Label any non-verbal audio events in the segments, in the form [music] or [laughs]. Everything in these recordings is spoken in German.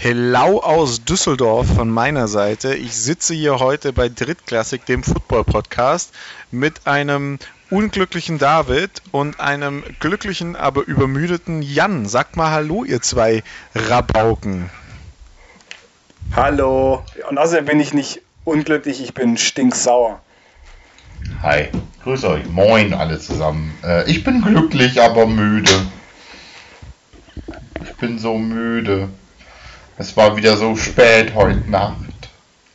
Hello aus Düsseldorf von meiner Seite. Ich sitze hier heute bei Drittklassik, dem Football-Podcast, mit einem unglücklichen David und einem glücklichen, aber übermüdeten Jan. Sagt mal Hallo, ihr zwei Rabauken. Hallo. Und außerdem bin ich nicht unglücklich, ich bin stinksauer. Hi, grüß euch. Moin alle zusammen. Äh, ich bin glücklich, aber müde. Ich bin so müde. Es war wieder so spät heute Nacht.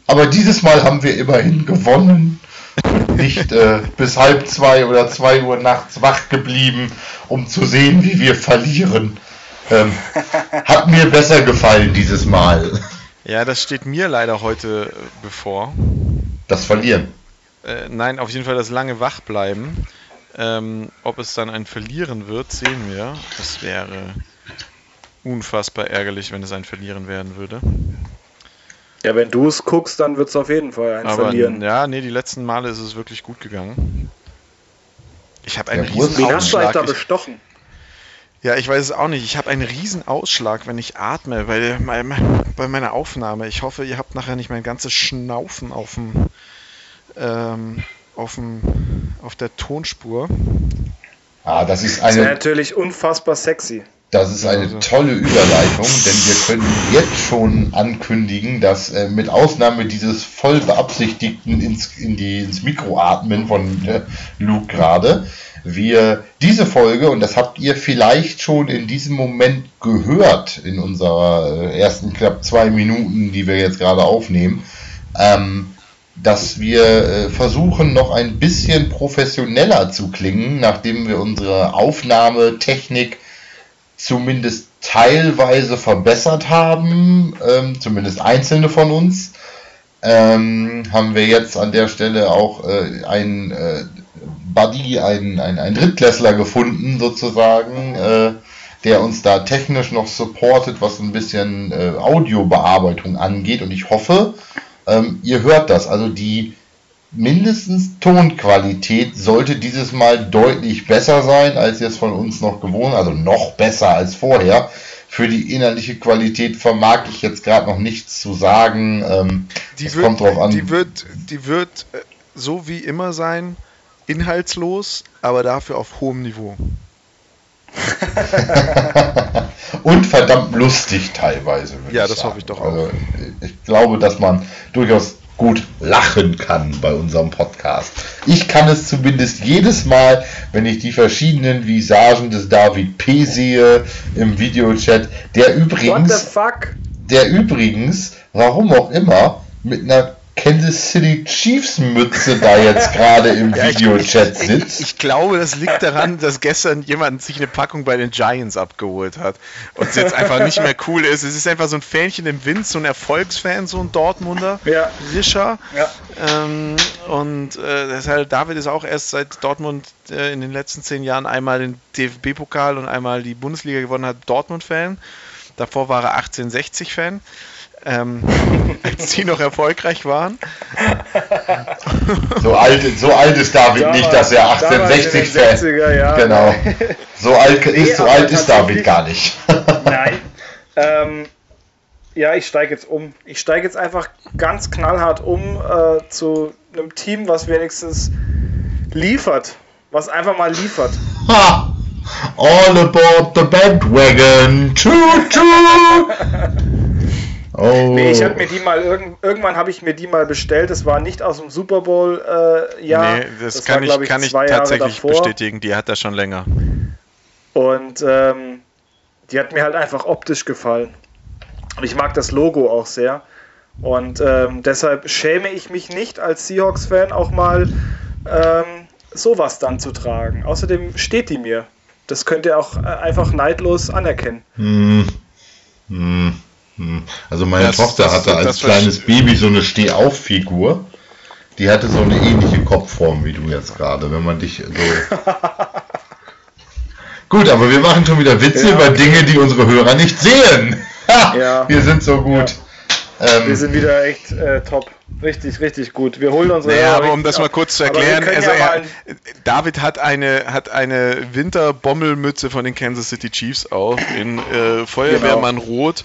Aber dieses Mal haben wir immerhin gewonnen. Nicht äh, bis halb zwei oder zwei Uhr nachts wach geblieben, um zu sehen, wie wir verlieren. Ähm, hat mir besser gefallen dieses Mal. Ja, das steht mir leider heute bevor. Das Verlieren. Äh, nein, auf jeden Fall das lange Wachbleiben. Ähm, ob es dann ein Verlieren wird, sehen wir. Das wäre unfassbar ärgerlich, wenn es ein Verlieren werden würde. Ja, wenn du es guckst, dann wird es auf jeden Fall ein Aber Verlieren. ja, nee, die letzten Male ist es wirklich gut gegangen. Ich habe einen Ja, wo ist- riesen Wen hast du da bestochen? ja, ich weiß es auch nicht. Ich habe einen riesen Ausschlag, wenn ich atme, bei, bei, bei meiner Aufnahme. Ich hoffe, ihr habt nachher nicht mein ganzes Schnaufen auf dem, ähm, auf dem, auf der Tonspur. Ah, das ist Das wäre eine, natürlich unfassbar sexy. Das ist eine Also. tolle Überleitung, denn wir können jetzt schon ankündigen, dass äh, mit Ausnahme dieses voll beabsichtigten ins, in die, ins Mikro atmen von äh, Luke gerade, wir diese Folge, und das habt ihr vielleicht schon in diesem Moment gehört, in unserer äh, ersten knapp zwei Minuten, die wir jetzt gerade aufnehmen, ähm, dass wir äh, versuchen, noch ein bisschen professioneller zu klingen, nachdem wir unsere Aufnahmetechnik zumindest teilweise verbessert haben, ähm, zumindest einzelne von uns, ähm, haben wir jetzt an der Stelle auch äh, einen äh, Buddy, einen, einen, einen Drittklässler gefunden, sozusagen, äh, der uns da technisch noch supportet, was ein bisschen äh, Audiobearbeitung angeht. Und ich hoffe, ähm, ihr hört das. Also die mindestens Tonqualität sollte dieses Mal deutlich besser sein, als es von uns noch gewohnt, also noch besser als vorher. Für die innerliche Qualität vermag ich jetzt gerade noch nichts zu sagen. Ähm, Die wird, kommt drauf an. Die wird, die wird äh, so wie immer sein, inhaltslos, aber dafür auf hohem Niveau. [laughs] und verdammt lustig teilweise. Ja, das sagen. hoffe ich doch auch. Also, ich glaube, dass man durchaus gut lachen kann bei unserem Podcast. Ich kann es zumindest jedes Mal, wenn ich die verschiedenen Visagen des David P. sehe im Videochat, der What the übrigens, fuck? der übrigens, warum auch immer, mit einer Kansas City Chiefs Mütze da jetzt gerade im [laughs] Ja, ich- Videochat Ich, sitzt. ich glaube, das liegt daran, dass gestern jemand sich eine Packung bei den Giants abgeholt hat und es jetzt einfach nicht mehr cool ist. Es ist einfach so ein Fähnchen im Wind, so ein Erfolgsfan, so ein Dortmunder. Ja. Rischer. Ja. Ähm, und äh, deshalb, David ist auch erst seit Dortmund äh, in den letzten zehn Jahren einmal den DFB-Pokal und einmal die Bundesliga gewonnen hat, Dortmund-Fan. Davor war er 1860-Fan. Ähm, [laughs] als die noch erfolgreich waren. So alt, so alt ist David Damals- nicht, dass er damals in den 1860 Fan 60er Jahren. Genau. So alt ist, so alt ist David gar nicht. [laughs] Nein. ähm, ja, ich steige jetzt um. Ich steige jetzt einfach ganz knallhart um äh, zu einem Team, was wenigstens liefert. Was einfach mal liefert. Ha! All aboard the bandwagon. Choo choo. [laughs] Oh. Nee, ich habe mir die mal irgend, irgendwann habe ich mir die mal bestellt. Das war nicht aus dem Super Bowl äh, nee, das, war, kann, ich, glaub kann ich tatsächlich davor. bestätigen. Die hat er schon länger. Und ähm, die hat mir halt einfach optisch gefallen. Und ich mag das Logo auch sehr. Und ähm, deshalb schäme ich mich nicht als Seahawks-Fan auch mal ähm, sowas dann zu tragen. Außerdem steht die mir. Das könnt ihr auch äh, einfach neidlos anerkennen. Hm. Hm. Hm. Also meine Das- Tochter das- hatte als das kleines Baby so eine Steh-auf-Figur. Die hatte so eine ähnliche Kopfform wie du jetzt gerade, wenn man dich so. [laughs] Gut, aber wir machen schon wieder Witze Ja, über okay. Dinge, die unsere Hörer nicht sehen. Ja. Wir sind so gut. Ähm, wir sind wieder echt äh, top. Richtig, richtig gut. Wir holen unsere. Naja, aber um das mal kurz zu erklären, also ja er, David hat eine, hat eine Winterbommelmütze von den Kansas City Chiefs auf in äh, Feuerwehrmann genau. Rot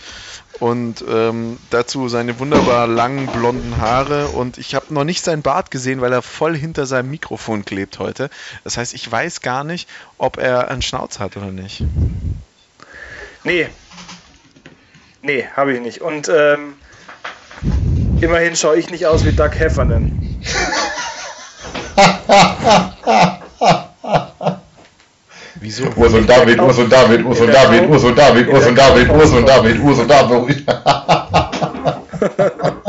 und ähm, dazu seine wunderbar langen blonden Haare und ich habe noch nicht seinen Bart gesehen, weil er voll hinter seinem Mikrofon klebt heute. Das heißt, ich weiß gar nicht, ob er einen Schnauz hat oder nicht. Nee. Nee, habe ich nicht. Und ähm, immerhin schaue ich nicht aus wie Doug Heffernan. [laughs] Wieso? Urs und David, Urs und David, Urs und David, Urs und David, Urs und David, Urs und David, Urs und David.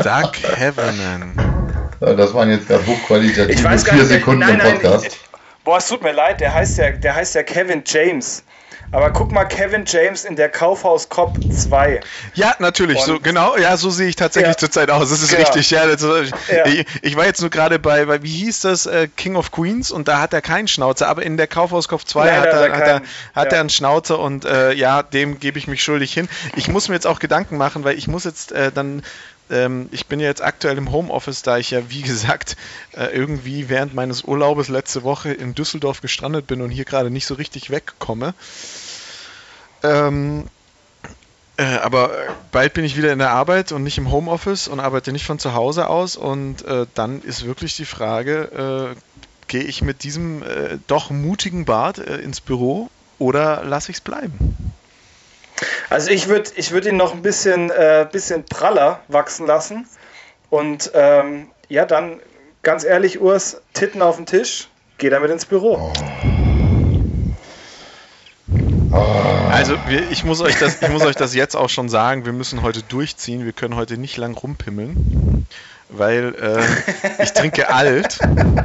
Doug Heavenan. [laughs] Das waren jetzt gerade hochqualitative vier Sekunden im Podcast. Boah, es tut mir leid, der heißt ja, der heißt ja Kevin James. Aber guck mal, Kevin James in der Kaufhaus Cop 2. Ja, natürlich, Und so genau, ja, so sehe ich tatsächlich ja. zurzeit aus. Das ist genau. richtig, ja, das, ja. Ich, ich, war jetzt nur gerade bei, bei, wie hieß das, äh, King of Queens und da hat er keinen Schnauzer, aber in der Kaufhaus Cop 2 Nein, hat, er, hat, er, hat er einen Schnauzer und äh, ja, dem gebe ich mich schuldig hin. Ich muss mir jetzt auch Gedanken machen, weil ich muss jetzt äh, dann ähm, ich bin jetzt aktuell im Homeoffice, da ich ja, wie [laughs] gesagt, äh, irgendwie während meines Urlaubes letzte Woche in Düsseldorf gestrandet bin und hier gerade nicht so richtig wegkomme. Ähm, äh, aber bald bin ich wieder in der Arbeit und nicht im Homeoffice und arbeite nicht von zu Hause aus. Und äh, dann ist wirklich die Frage, äh, gehe ich mit diesem äh, doch mutigen Bart äh, ins Büro oder lasse ich es bleiben? Also ich würde ich würd ihn noch ein bisschen, äh, bisschen praller wachsen lassen. Und ähm, ja, dann ganz ehrlich, Urs, Titten auf den Tisch, geh damit ins Büro. Oh. Also ich, muss euch das, ich muss euch das jetzt auch schon sagen, wir müssen heute durchziehen, wir können heute nicht lang rumpimmeln, weil äh, ich trinke alt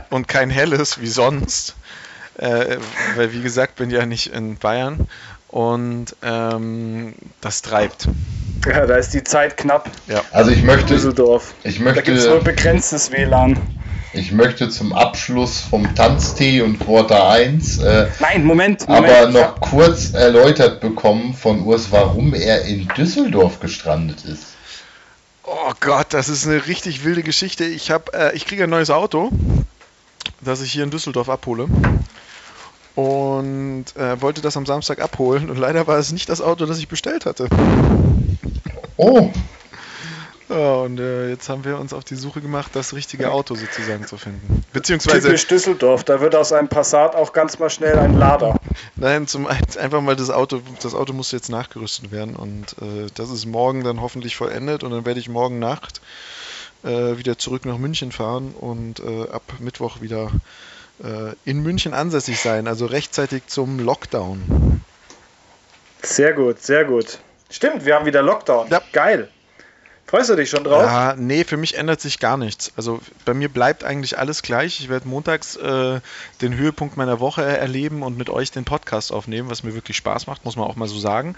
und kein helles wie sonst, äh, weil wie gesagt bin ja nicht in Bayern und ähm, das treibt. Ja, da ist die Zeit knapp. Ja. Also ich möchte, Düsseldorf. Ich möchte, da gibt es nur begrenztes WLAN. Ich möchte zum Abschluss vom Tanztee und Quarter 1 äh, Nein, Moment, Moment, aber noch kurz erläutert bekommen von Urs, warum er in Düsseldorf gestrandet ist. Oh Gott, das ist eine richtig wilde Geschichte. Ich habe, äh, ich kriege ein neues Auto, das ich hier in Düsseldorf abhole und äh, wollte das am Samstag abholen und leider war es nicht das Auto, das ich bestellt hatte. Oh. Ja, und äh, jetzt haben wir uns auf die Suche gemacht, das richtige Auto sozusagen zu finden. Beziehungsweise. Typisch Düsseldorf, da wird aus einem Passat auch ganz mal schnell ein Lader. Nein, zum [laughs] einfach mal das Auto, das Auto muss jetzt nachgerüstet werden und äh, das ist morgen dann hoffentlich vollendet und dann werde ich morgen Nacht äh, wieder zurück nach München fahren und äh, ab Mittwoch wieder in München ansässig sein, also rechtzeitig zum Lockdown. Sehr gut, sehr gut. Stimmt, wir haben wieder Lockdown. Ja. Geil. Freust du dich schon drauf? Ja, nee, für mich ändert sich gar nichts. Also bei mir bleibt eigentlich alles gleich. Ich werde montags äh, den Höhepunkt meiner Woche erleben und mit euch den Podcast aufnehmen, was mir wirklich Spaß macht, muss man auch mal so sagen.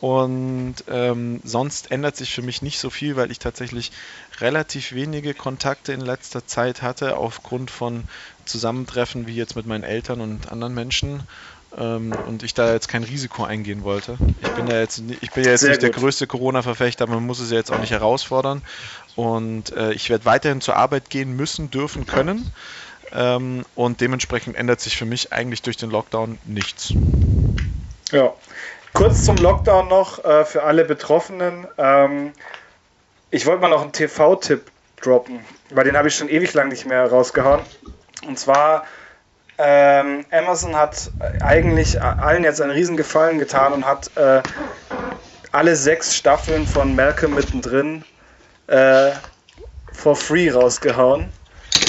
Und ähm, sonst ändert sich für mich nicht so viel, weil ich tatsächlich relativ wenige Kontakte in letzter Zeit hatte, aufgrund von Zusammentreffen wie jetzt mit meinen Eltern und anderen Menschen ähm, und ich da jetzt kein Risiko eingehen wollte. Ich bin ja jetzt, ich bin ja jetzt nicht gut. der größte Corona-Verfechter, man muss es ja jetzt auch nicht herausfordern. Und äh, ich werde weiterhin zur Arbeit gehen müssen, dürfen, können. Ähm, und dementsprechend ändert sich für mich eigentlich durch den Lockdown nichts. Ja. Kurz zum Lockdown noch äh, für alle Betroffenen. Ähm, ich wollte mal noch einen TV-Tipp droppen, weil den habe ich schon ewig lang nicht mehr rausgehauen. Und zwar ähm, Amazon hat eigentlich allen jetzt einen riesen Gefallen getan und hat äh, alle sechs Staffeln von Malcolm mittendrin äh, for free rausgehauen.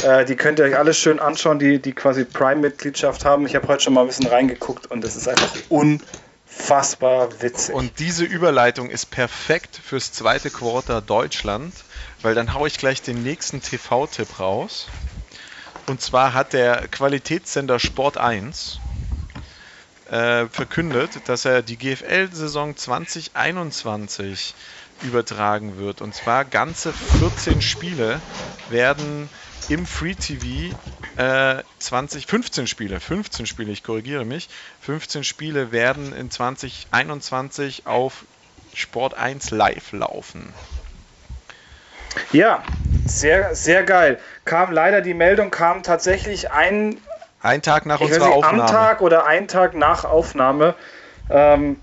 Äh, die könnt ihr euch alle schön anschauen, die, die quasi Prime-Mitgliedschaft haben. Ich habe heute schon mal ein bisschen reingeguckt und es ist einfach unfassbar witzig. Und diese Überleitung ist perfekt fürs zweite Quarter Deutschland, weil dann haue ich gleich den nächsten TV-Tipp raus. Und zwar hat der Qualitätssender Sport 1 äh, verkündet, dass er die GFL-Saison 2021 übertragen wird. Und zwar ganze 14 Spiele werden im Free TV äh, 20, 15 Spiele, 15 Spiele, ich korrigiere mich, 15 Spiele werden in 2021 auf Sport 1 live laufen. Ja, sehr, sehr geil. Kam leider die Meldung, kam tatsächlich ein, ein Tag nach unserer nicht, Aufnahme. Am Tag oder ein Tag nach Aufnahme, ähm,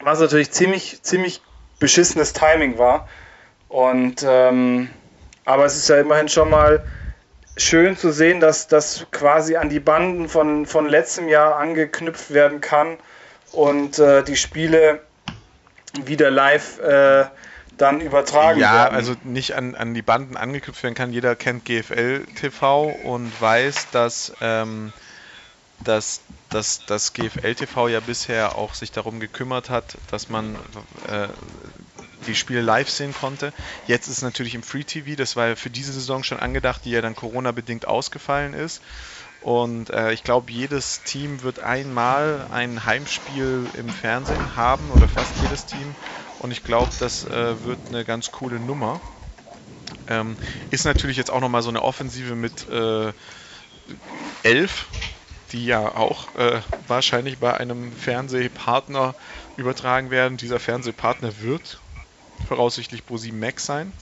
was natürlich ziemlich, ziemlich beschissenes Timing war. Und ähm, aber es ist ja immerhin schon mal schön zu sehen, dass das quasi an die Banden von, von letztem Jahr angeknüpft werden kann und äh, die Spiele wieder live äh, dann übertragen ja, werden. Ja, also nicht an, an die Banden angeknüpft werden kann. Jeder kennt GFL TV und weiß, dass, ähm, dass, dass das GFL TV ja bisher auch sich darum gekümmert hat, dass man äh, die Spiele live sehen konnte. Jetzt ist es natürlich im Free TV, das war ja für diese Saison schon angedacht, die ja dann Corona-bedingt ausgefallen ist. Und äh, ich glaube, jedes Team wird einmal ein Heimspiel im Fernsehen haben oder fast jedes Team. Und ich glaube, das äh, wird eine ganz coole Nummer. Ähm, ist natürlich jetzt auch nochmal so eine Offensive mit äh, 11, die ja auch äh, wahrscheinlich bei einem Fernsehpartner übertragen werden. Dieser Fernsehpartner wird voraussichtlich Pro7 Max sein,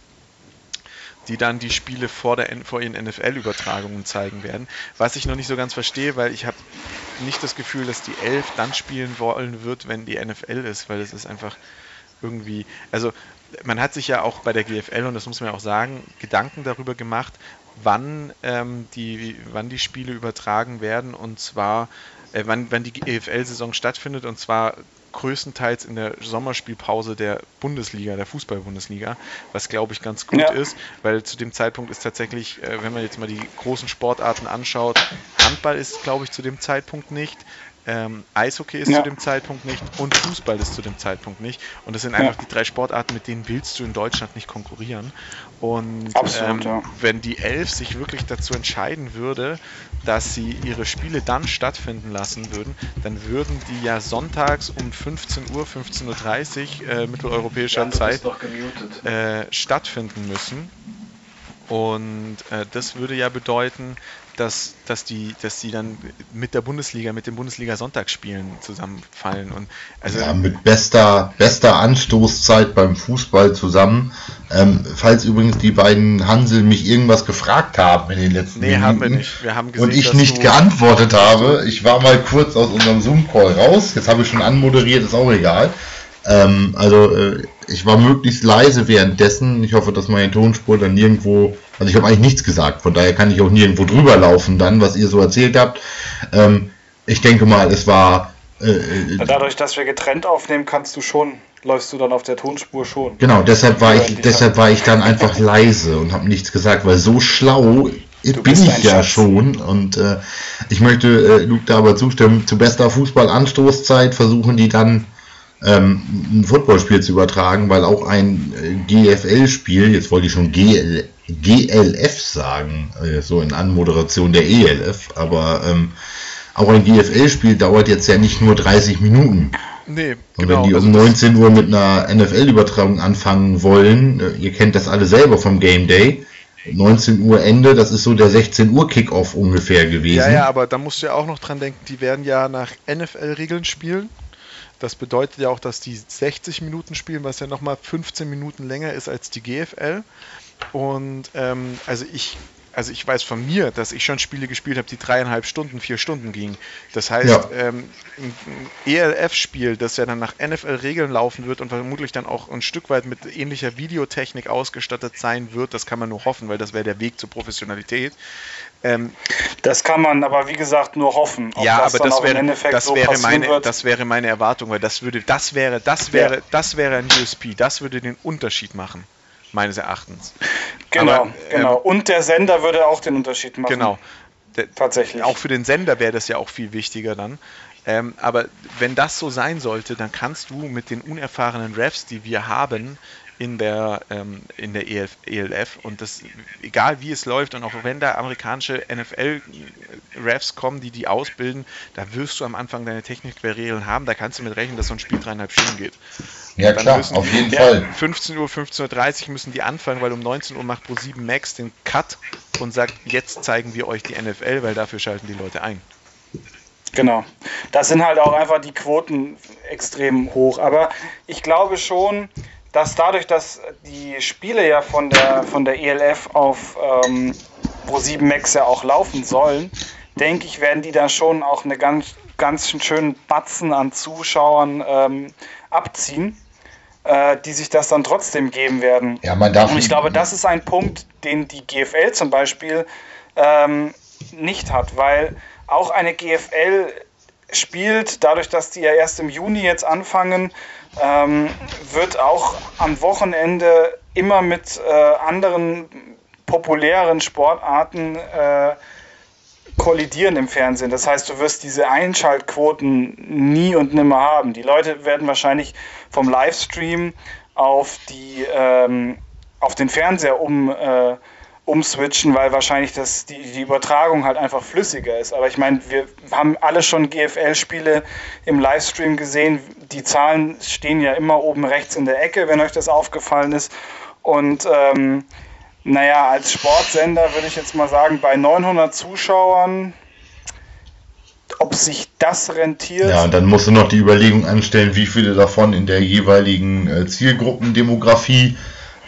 die dann die Spiele vor, der, vor ihren NFL-Übertragungen zeigen werden. Was ich noch nicht so ganz verstehe, weil ich habe nicht das Gefühl, dass die 11 dann spielen wollen wird, wenn die NFL ist, weil es ist einfach irgendwie, also man hat sich ja auch bei der GFL, und das muss man ja auch sagen, Gedanken darüber gemacht, wann, ähm, die, wann die Spiele übertragen werden und zwar, äh, wann, wann die GFL-Saison stattfindet und zwar größtenteils in der Sommerspielpause der Bundesliga, der Fußball-Bundesliga, was glaube ich ganz gut ja. ist, weil zu dem Zeitpunkt ist tatsächlich, äh, wenn man jetzt mal die großen Sportarten anschaut, Handball ist glaube ich zu dem Zeitpunkt nicht, ähm, Eishockey ist ja. zu dem Zeitpunkt nicht und Fußball ist zu dem Zeitpunkt nicht. Und das sind einfach ja. die drei Sportarten, mit denen willst du in Deutschland nicht konkurrieren. Und Absolut, ähm, ja. wenn die Elf sich wirklich dazu entscheiden würde, dass sie ihre Spiele dann stattfinden lassen würden, dann würden die ja sonntags um 15 Uhr, 15.30 Uhr äh, mitteleuropäischer Zeit äh, stattfinden müssen. Und äh, das würde ja bedeuten, dass, dass, die, dass die dann mit der Bundesliga, mit den Bundesliga-Sonntagsspielen zusammenfallen. Und also ja, mit bester, bester Anstoßzeit beim Fußball zusammen. Ähm, falls übrigens die beiden Hansel mich irgendwas gefragt haben in den letzten nee, Minuten. haben wir nicht. Wir haben gesehen, und ich nicht geantwortet habe. Ich war mal kurz aus unserem Zoom-Call raus. Jetzt habe ich schon anmoderiert, ist auch egal. Ähm, also äh, ich war möglichst leise währenddessen. Ich hoffe, dass meine Tonspur dann nirgendwo, also ich habe eigentlich nichts gesagt, von daher kann ich auch nirgendwo drüber laufen dann, was ihr so erzählt habt. Ähm, ich denke mal, es war. Äh, äh Dadurch, dass wir getrennt aufnehmen, kannst du schon, läufst du dann auf der Tonspur schon. Genau, deshalb war ich, deshalb war ich dann einfach leise und habe nichts gesagt, weil so schlau du bin ich ja Schatz. schon und äh, ich möchte äh, Luke da aber zustimmen. Zu bester Fußball-Anstoßzeit versuchen die dann ähm, ein Footballspiel zu übertragen, weil auch ein äh, GFL-Spiel, jetzt wollte ich schon GL, GLF sagen, äh, so in Anmoderation der ELF, aber ähm, auch ein GFL-Spiel dauert jetzt ja nicht nur 30 Minuten. Nee, und genau, wenn die um 19 also Uhr mit einer NFL-Übertragung anfangen wollen, äh, ihr kennt das alle selber vom Game Day, 19 Uhr Ende, das ist so der 16 Uhr Kickoff ungefähr gewesen. Ja, ja, aber da musst du ja auch noch dran denken, die werden ja nach NFL-Regeln spielen. Das bedeutet ja auch, dass die 60 Minuten spielen, was ja nochmal 15 Minuten länger ist als die GFL. Und ähm, also ich also ich weiß von mir, dass ich schon Spiele gespielt habe, die dreieinhalb Stunden, vier Stunden gingen. Das heißt, ja. ähm, ein ELF-Spiel, das ja dann nach NFL-Regeln laufen wird und vermutlich dann auch ein Stück weit mit ähnlicher Videotechnik ausgestattet sein wird, das kann man nur hoffen, weil das wäre der Weg zur Professionalität. Ähm, das kann man aber wie gesagt nur hoffen. ja, das aber das wäre, das, so wäre meine, das wäre meine Erwartung, weil das würde, das wäre, das wäre, ja. das wäre ein USP, das würde den Unterschied machen meines Erachtens. Genau, Aber, genau. Ähm, Und der Sender würde auch den Unterschied machen. Genau. Der, Tatsächlich. Auch für den Sender wäre das ja auch viel wichtiger dann. Ähm, aber wenn das so sein sollte, dann kannst du mit den unerfahrenen Refs, die wir haben, in der, ähm, in der ELF, ELF und das, egal wie es läuft und auch wenn da amerikanische NFL-Refs kommen, die die ausbilden, da wirst du am Anfang deine Technikbarrieren haben, da kannst du mit rechnen, dass so ein Spiel dreieinhalb Stunden geht. Ja klar, auf jeden ja, Fall. 15 Uhr, 15.30 Uhr müssen die anfangen, weil um 19 Uhr macht Pro7 Max den Cut und sagt, jetzt zeigen wir euch die NFL, weil dafür schalten die Leute ein. Genau. Das sind halt auch einfach die Quoten extrem hoch. Aber ich glaube schon, dass dadurch, dass die Spiele ja von der, von der ELF auf ähm, Pro7 Max ja auch laufen sollen, denke ich, werden die da schon auch eine ganz, ganz schönen Batzen an Zuschauern ähm, abziehen, äh, die sich das dann trotzdem geben werden. Ja, man darf Und ich glaube, das ist ein Punkt, den die GFL zum Beispiel ähm, nicht hat, weil auch eine GFL spielt, dadurch, dass die ja erst im Juni jetzt anfangen, ähm, wird auch am Wochenende immer mit äh, anderen populären Sportarten äh, kollidieren im Fernsehen. Das heißt, du wirst diese Einschaltquoten nie und nimmer haben. Die Leute werden wahrscheinlich vom Livestream auf die ähm, auf den Fernseher um äh, umswitchen, weil wahrscheinlich das, die, die Übertragung halt einfach flüssiger ist. Aber ich meine, wir haben alle schon GFL-Spiele im Livestream gesehen. Die Zahlen stehen ja immer oben rechts in der Ecke, wenn euch das aufgefallen ist. Und ähm, naja, als Sportsender würde ich jetzt mal sagen, bei 900 Zuschauern, ob sich das rentiert. Ja, und dann musst du noch die Überlegung anstellen, wie viele davon in der jeweiligen äh, Zielgruppendemografie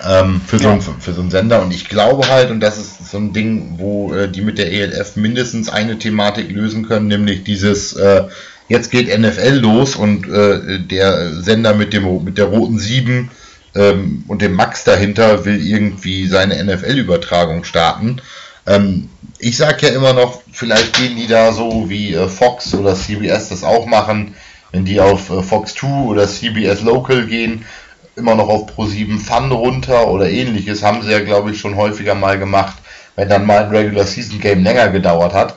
ähm, für, so ja. ein, für so einen Sender. Und ich glaube halt, und das ist so ein Ding, wo äh, die mit der ELF mindestens eine Thematik lösen können, nämlich dieses, äh, jetzt geht NFL los und äh, der Sender mit, dem, mit der roten 7 ähm, und dem Max dahinter will irgendwie seine NFL-Übertragung starten. Ähm, ich sage ja immer noch, vielleicht gehen die da so wie äh, Fox oder CBS das auch machen, wenn die auf äh, Fox 2 oder CBS Local gehen immer noch auf Pro7 Fun runter oder ähnliches, haben sie ja, glaube ich, schon häufiger mal gemacht, wenn dann mal ein Regular Season Game länger gedauert hat.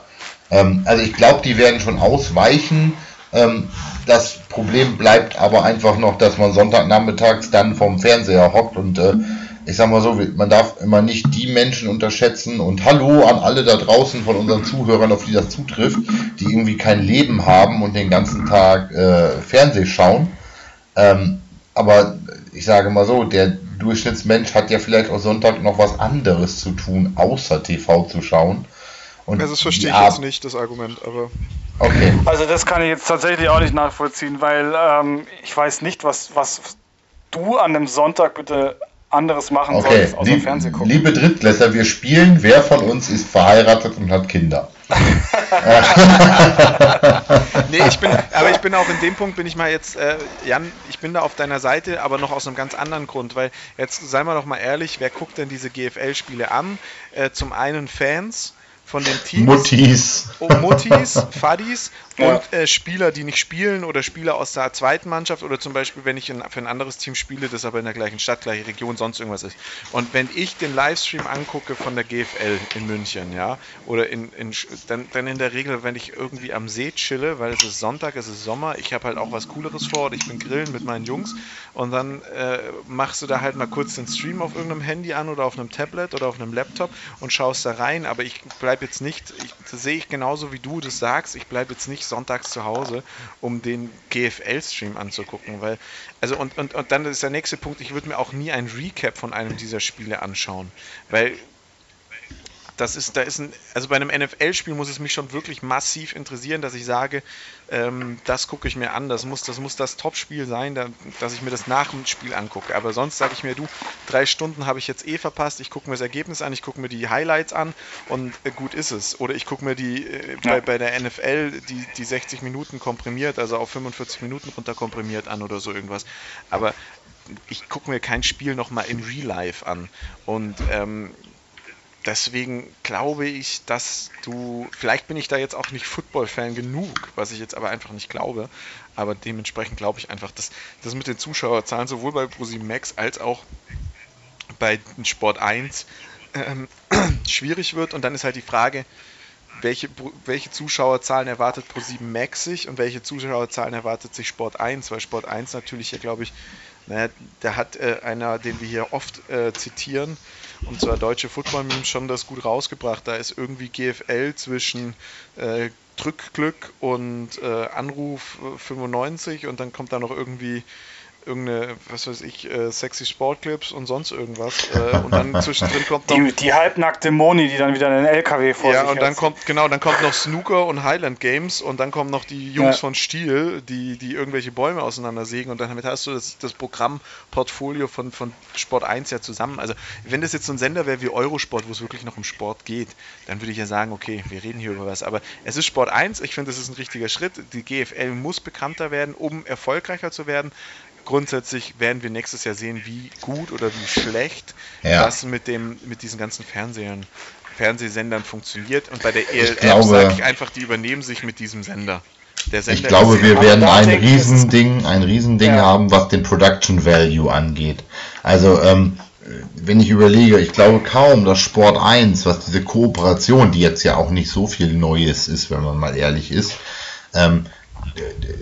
Ähm, also ich glaube, die werden schon ausweichen. Ähm, das Problem bleibt aber einfach noch, dass man Sonntagnachmittags dann vom Fernseher hockt und äh, ich sag mal so, man darf immer nicht die Menschen unterschätzen und Hallo an alle da draußen von unseren Zuhörern, auf die das zutrifft, die irgendwie kein Leben haben und den ganzen Tag äh, Fernseh schauen. Ähm, aber ich sage mal so, der Durchschnittsmensch hat ja vielleicht auch Sonntag noch was anderes zu tun, außer TV zu schauen. Und also das verstehe ich jetzt nicht, das Argument, aber. Okay. Also das kann ich jetzt tatsächlich auch nicht nachvollziehen, weil ähm, ich weiß nicht, was, was du an einem Sonntag bitte anderes machen okay. solltest, außer Lieb, Fernsehen gucken. Liebe Drittklässler, wir spielen, wer von uns ist verheiratet und hat Kinder? [laughs] nee, ich bin, aber ich bin auch in dem Punkt, bin ich mal jetzt, äh, Jan, ich bin da auf deiner Seite, aber noch aus einem ganz anderen Grund, weil jetzt, seien wir doch mal ehrlich, wer guckt denn diese GFL-Spiele an? Äh, zum einen Fans, von den Teams. Muttis. Oh, Muttis, Fadis und äh, Spieler, die nicht spielen oder Spieler aus der zweiten Mannschaft oder zum Beispiel, wenn ich in, für ein anderes Team spiele, das aber in der gleichen Stadt, gleiche Region, sonst irgendwas ist. Und wenn ich den Livestream angucke von der GFL in München, ja, oder in, in dann, dann in der Regel, wenn ich irgendwie am See chille, weil es ist Sonntag, es ist Sommer, ich habe halt auch was Cooleres vor und ich bin grillen mit meinen Jungs und dann äh, machst du da halt mal kurz den Stream auf irgendeinem Handy an oder auf einem Tablet oder auf einem Laptop und schaust da rein, aber ich bleibe jetzt nicht, ich, sehe ich genauso wie du das sagst, ich bleibe jetzt nicht sonntags zu Hause, um den GFL-Stream anzugucken, weil, also und, und, und dann ist der nächste Punkt, ich würde mir auch nie ein Recap von einem dieser Spiele anschauen, weil das ist, da ist ein, also bei einem NFL-Spiel muss es mich schon wirklich massiv interessieren, dass ich sage, ähm, das gucke ich mir an, das muss das, muss das Top-Spiel sein, da, dass ich mir das nach dem Spiel angucke. Aber sonst sage ich mir, du, drei Stunden habe ich jetzt eh verpasst, ich gucke mir das Ergebnis an, ich gucke mir die Highlights an und äh, gut ist es. Oder ich gucke mir die äh, bei, bei der NFL die, die 60 Minuten komprimiert, also auf 45 Minuten runter komprimiert an oder so irgendwas. Aber ich gucke mir kein Spiel nochmal in Real Life an. Und ähm, deswegen glaube ich, dass du, vielleicht bin ich da jetzt auch nicht Football-Fan genug, was ich jetzt aber einfach nicht glaube, aber dementsprechend glaube ich einfach, dass das mit den Zuschauerzahlen sowohl bei ProSieben Max als auch bei Sport 1 ähm, [clears throat] schwierig wird. Und dann ist halt die Frage, welche, welche Zuschauerzahlen erwartet ProSieben Max sich und welche Zuschauerzahlen erwartet sich Sport 1, weil Sport 1 natürlich hier, glaube ich, naja, da hat äh, einer, den wir hier oft äh, zitieren, und zwar deutsche Football Memes schon das gut rausgebracht. Da ist irgendwie GFL zwischen äh, Drückglück und äh, Anruf 95 und dann kommt da noch irgendwie irgendeine, was weiß ich, äh, sexy Sportclips und sonst irgendwas. Äh, und dann zwischendrin kommt noch. Die, die halbnackte Moni, die dann wieder einen LKW vor Ja, und dann kommt, genau, dann kommt noch Snooker und Highland Games und dann kommen noch die Jungs ja. von Stiel, die, die irgendwelche Bäume auseinandersägen und damit hast du das, das Programmportfolio von, von Sport 1 ja zusammen. Also, wenn das jetzt so ein Sender wäre wie Eurosport, wo es wirklich noch um Sport geht, dann würde ich ja sagen, okay, wir reden hier über was. Aber es ist Sport 1, ich finde, das ist ein richtiger Schritt. Die GFL muss bekannter werden, um erfolgreicher zu werden grundsätzlich werden wir nächstes Jahr sehen, wie gut oder wie schlecht ja. das mit, dem, mit diesen ganzen Fernsehern, Fernsehsendern funktioniert. Und bei der ELF sage ich einfach, die übernehmen sich mit diesem Sender. Sender ich glaube, wir werden ein Riesending, ein Riesending ja. haben, was den Production Value angeht. Also, ähm, wenn ich überlege, ich glaube kaum, dass Sport 1, was diese Kooperation, die jetzt ja auch nicht so viel Neues ist, wenn man mal ehrlich ist, ähm,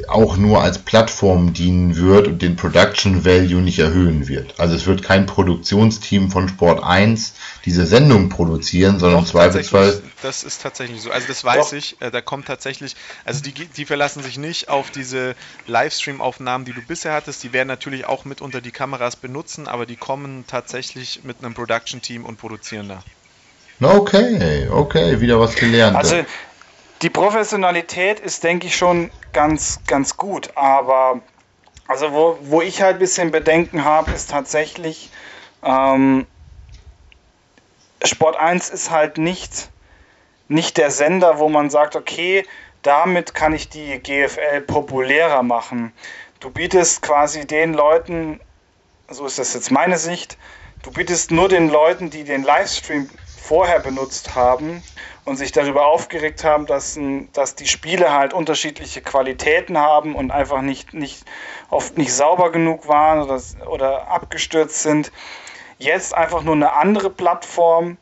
auch nur als Plattform dienen wird und den Production Value nicht erhöhen wird. Also es wird kein Produktionsteam von Sport 1 diese Sendung produzieren, sondern zweifelsfall. Das ist tatsächlich so. Also das weiß Doch. ich. Äh, da kommt tatsächlich, also die, die verlassen sich nicht auf diese Livestream-Aufnahmen, die du bisher hattest. Die werden natürlich auch mitunter die Kameras benutzen, aber die kommen tatsächlich mit einem Production-Team und produzieren da. Okay, okay, wieder was gelernt. Also die Professionalität ist, denke ich, schon ganz, ganz gut. Aber also wo, wo ich halt ein bisschen Bedenken habe, ist tatsächlich, ähm, Sport 1 ist halt nicht, nicht der Sender, wo man sagt, okay, damit kann ich die GFL populärer machen. Du bietest quasi den Leuten, so ist das jetzt meine Sicht, du bietest nur den Leuten, die den Livestream vorher benutzt haben, und sich darüber aufgeregt haben, dass, dass die Spiele halt unterschiedliche Qualitäten haben und einfach nicht, nicht oft nicht sauber genug waren oder, oder abgestürzt sind. Jetzt einfach nur eine andere Plattform,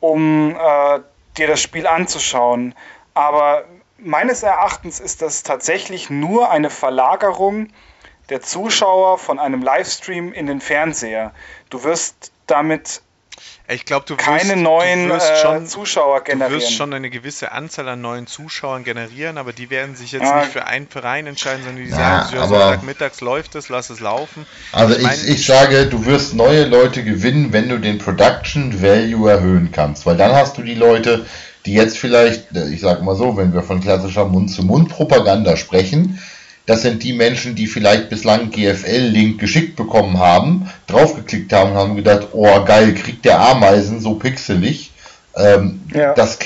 um äh, dir das Spiel anzuschauen. Aber meines Erachtens ist das tatsächlich nur eine Verlagerung der Zuschauer von einem Livestream in den Fernseher. Du wirst damit ich glaube, du wirst, keine neuen du wirst äh, schon, Zuschauer generieren. Du wirst schon eine gewisse Anzahl an neuen Zuschauern generieren, aber die werden sich jetzt ja. nicht für einen Verein entscheiden, sondern die ja, sagen, Sonntagmittags läuft es, lass es laufen. Also ich, ich, ich sage, du wirst neue Leute gewinnen, wenn du den Production Value erhöhen kannst, weil dann hast du die Leute, die jetzt vielleicht, ich sag mal so, wenn wir von klassischer Mund-zu-Mund-Propaganda sprechen, das sind die Menschen, die vielleicht bislang GFL-Link geschickt bekommen haben, draufgeklickt haben und haben gedacht, oh geil, kriegt der Ameisen so pixelig. Ähm, ja. Das,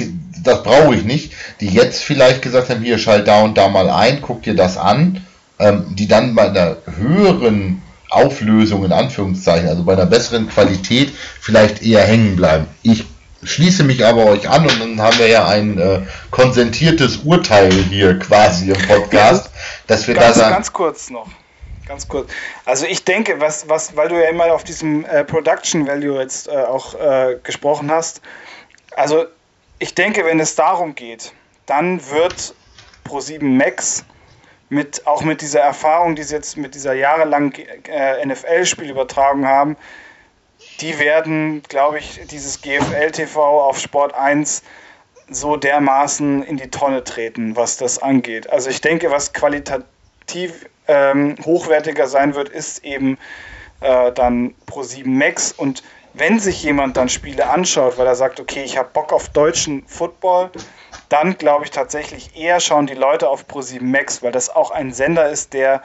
das brauche ich nicht. Die jetzt vielleicht gesagt haben, hier schalt da und da mal ein, guck dir das an. Ähm, die dann bei einer höheren Auflösung in Anführungszeichen, also bei einer besseren Qualität vielleicht eher hängen bleiben. Ich schließe mich aber euch an und dann haben wir ja ein äh, konsentiertes Urteil hier quasi im Podcast, [laughs] dass wir ganz, da sagen. Ganz kurz noch. Ganz kurz. Also ich denke, was, was, weil du ja immer auf diesem äh, Production Value jetzt äh, auch äh, gesprochen hast, also ich denke, wenn es darum geht, dann wird Pro7 Max mit, auch mit dieser Erfahrung, die sie jetzt mit dieser jahrelangen äh, NFL-Spiel übertragen haben, die werden, glaube ich, dieses GFL-TV auf Sport 1 so dermaßen in die Tonne treten, was das angeht. Also ich denke, was qualitativ ähm, hochwertiger sein wird, ist eben äh, dann Pro7 Max. Und wenn sich jemand dann Spiele anschaut, weil er sagt, okay, ich habe Bock auf deutschen Football, dann glaube ich tatsächlich eher schauen die Leute auf Pro7 Max, weil das auch ein Sender ist, der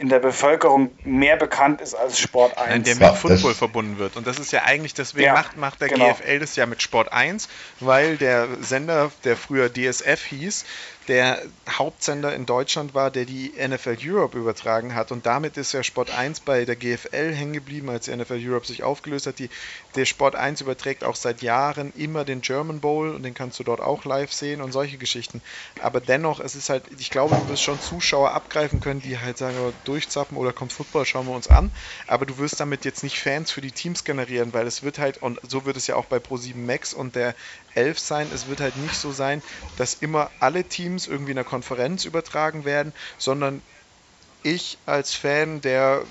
in der Bevölkerung mehr bekannt ist als Sport 1. Nein, der mit Football verbunden wird. Und das ist ja eigentlich, deswegen ja, macht, macht der genau. GFL das ja mit Sport 1, weil der Sender, der früher DSF hieß, der Hauptsender in Deutschland war, der die NFL Europe übertragen hat. Und damit ist ja Sport 1 bei der GFL hängen geblieben, als die NFL Europe sich aufgelöst hat. Die, der Sport 1 überträgt auch seit Jahren immer den German Bowl und den kannst du dort auch live sehen und solche Geschichten. Aber dennoch, es ist halt, ich glaube, du wirst schon Zuschauer abgreifen können, die halt sagen, oh, durchzappen oder kommt Football, schauen wir uns an. Aber du wirst damit jetzt nicht Fans für die Teams generieren, weil es wird halt, und so wird es ja auch bei Pro7 Max und der 11 sein. Es wird halt nicht so sein, dass immer alle Teams irgendwie in einer Konferenz übertragen werden, sondern ich als Fan der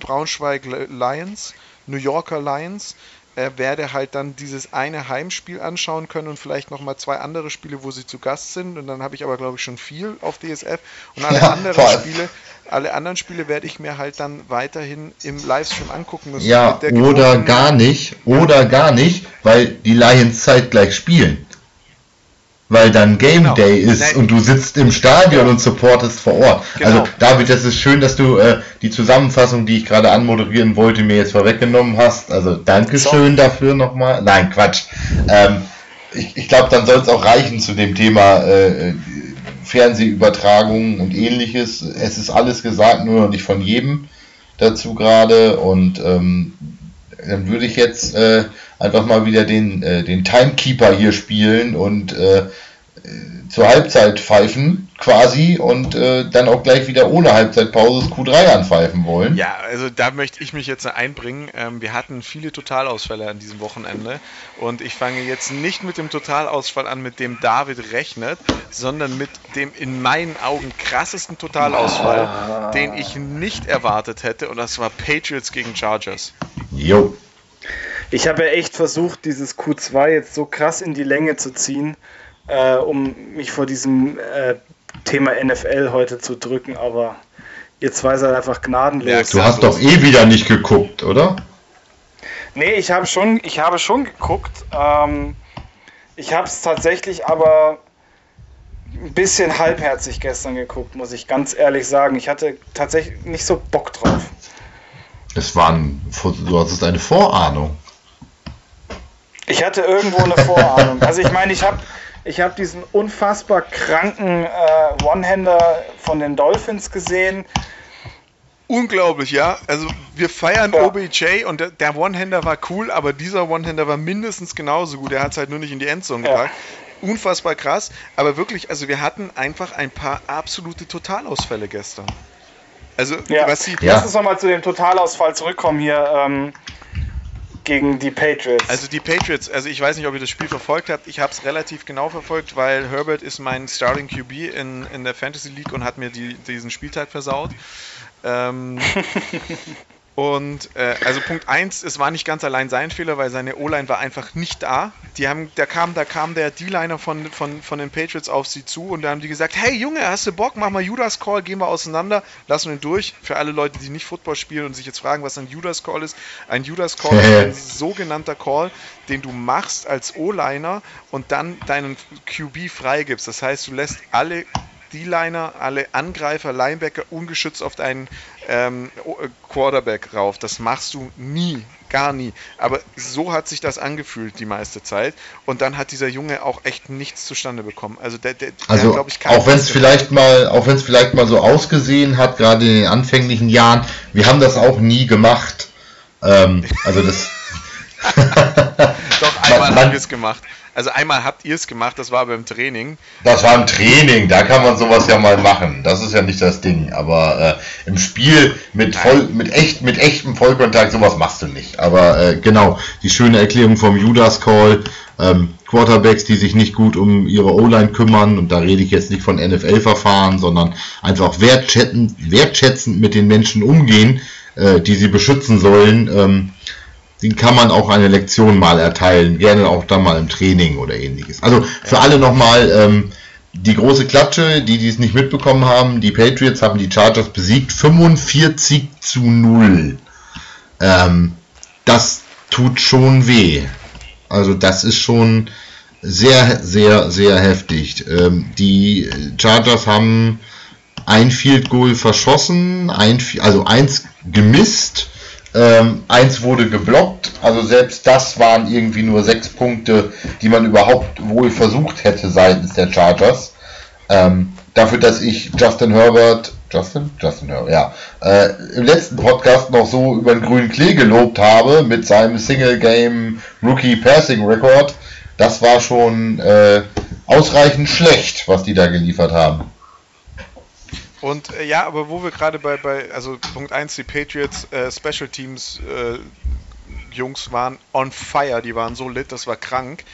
Braunschweig Lions, New Yorker Lions, äh, werde halt dann dieses eine Heimspiel anschauen können und vielleicht nochmal zwei andere Spiele, wo sie zu Gast sind. Und dann habe ich aber, glaube ich, schon viel auf DSF. Und alle ja, anderen Spiele, alle anderen Spiele werde ich mir halt dann weiterhin im Livestream angucken müssen. Ja, oder gar nicht, oder gar nicht, weil die Lions zeitgleich spielen weil dann Game genau. Day ist Nein. und du sitzt im Stadion und supportest vor Ort. Genau. Also David, das ist schön, dass du äh, die Zusammenfassung, die ich gerade anmoderieren wollte, mir jetzt vorweggenommen hast. Also Dankeschön so. dafür nochmal. Nein, Quatsch. Ähm, ich ich glaube, dann soll es auch reichen zu dem Thema äh, Fernsehübertragungen und ähnliches. Es ist alles gesagt, nur noch nicht von jedem dazu gerade. Und ähm, dann würde ich jetzt äh, einfach mal wieder den, äh, den Timekeeper hier spielen und äh, zur Halbzeit pfeifen quasi und äh, dann auch gleich wieder ohne Halbzeitpause das Q3 anpfeifen wollen. Ja, also da möchte ich mich jetzt einbringen. Ähm, wir hatten viele Totalausfälle an diesem Wochenende und ich fange jetzt nicht mit dem Totalausfall an, mit dem David rechnet, sondern mit dem in meinen Augen krassesten Totalausfall, ah. den ich nicht erwartet hätte und das war Patriots gegen Chargers. Jo. Ich habe ja echt versucht, dieses Q2 jetzt so krass in die Länge zu ziehen, äh, um mich vor diesem äh, Thema NFL heute zu drücken, aber jetzt war es halt einfach gnadenlos. Ja, du hast doch eh wieder nicht geguckt, oder? Nee, ich habe schon, ich habe schon geguckt. Ähm, ich habe es tatsächlich aber ein bisschen halbherzig gestern geguckt, muss ich ganz ehrlich sagen. Ich hatte tatsächlich nicht so Bock drauf. Es war ein, du hattest eine Vorahnung. Ich hatte irgendwo eine Vorahnung. [laughs] Also ich meine, ich habe ich hab diesen unfassbar kranken äh, One-Hander von den Dolphins gesehen. Unglaublich, ja. Also wir feiern ja. OBJ und der, der One-Hander war cool, aber dieser One-Hander war mindestens genauso gut. Er hat es halt nur nicht in die Endzone ja. gebracht. Unfassbar krass, aber wirklich, also wir hatten einfach ein paar absolute Totalausfälle gestern. Also, ja. was sie. Ja. Lass uns nochmal zu dem Totalausfall zurückkommen hier. Ähm, gegen die Patriots. Also die Patriots, also ich weiß nicht, ob ihr das Spiel verfolgt habt. Ich habe es relativ genau verfolgt, weil Herbert ist mein Starting QB in, in der Fantasy League und hat mir die, diesen Spieltag versaut. Ähm, [laughs] Und äh, also Punkt 1, es war nicht ganz allein sein Fehler, weil seine O-Line war einfach nicht da. Die haben, da kam, da kam der D-Liner von, von, von den Patriots auf sie zu und da haben die gesagt, hey Junge, hast du Bock, mach mal Judas Call, gehen wir auseinander, lassen ihn durch. Für alle Leute, die nicht Football spielen und sich jetzt fragen, was ein Judas Call ist. Ein Judas Call ist ein [laughs] sogenannter Call, den du machst als O-Liner und dann deinen QB freigibst. Das heißt, du lässt alle D-Liner, alle Angreifer, Linebacker ungeschützt auf deinen ähm, äh, Quarterback rauf. Das machst du nie, gar nie. Aber so hat sich das angefühlt die meiste Zeit. Und dann hat dieser Junge auch echt nichts zustande bekommen. Also der, der, also der, ich, auch wenn es vielleicht mal, auch wenn es vielleicht mal so ausgesehen hat, gerade in den anfänglichen Jahren, wir haben das auch nie gemacht. Ähm, also das. [laughs] [laughs] Doch einmal man, haben wir es gemacht. Also einmal habt ihr es gemacht, das war beim Training. Das war im Training, da kann man sowas ja mal machen. Das ist ja nicht das Ding. Aber äh, im Spiel mit voll, mit echt, mit echtem Vollkontakt, sowas machst du nicht. Aber äh, genau, die schöne Erklärung vom Judas Call. Ähm, Quarterbacks, die sich nicht gut um ihre O-Line kümmern, und da rede ich jetzt nicht von NFL-Verfahren, sondern einfach wertschätzend, wertschätzend mit den Menschen umgehen, äh, die sie beschützen sollen. Ähm, den kann man auch eine Lektion mal erteilen, gerne auch dann mal im Training oder ähnliches. Also für alle nochmal ähm, die große Klatsche, die dies nicht mitbekommen haben, die Patriots haben die Chargers besiegt, 45 zu 0. Ähm, das tut schon weh. Also das ist schon sehr, sehr, sehr heftig. Ähm, die Chargers haben ein Field Goal verschossen, ein, also eins gemisst ähm, eins wurde geblockt, also selbst das waren irgendwie nur sechs Punkte, die man überhaupt wohl versucht hätte seitens der Chargers. Ähm, dafür, dass ich Justin Herbert, Justin? Justin Herbert, ja, äh, im letzten Podcast noch so über den grünen Klee gelobt habe mit seinem Single Game Rookie Passing Record, das war schon äh, ausreichend schlecht, was die da geliefert haben. Und äh, ja, aber wo wir gerade bei, bei, also Punkt 1, die Patriots äh, Special Teams äh, Jungs waren on fire, die waren so lit, das war krank.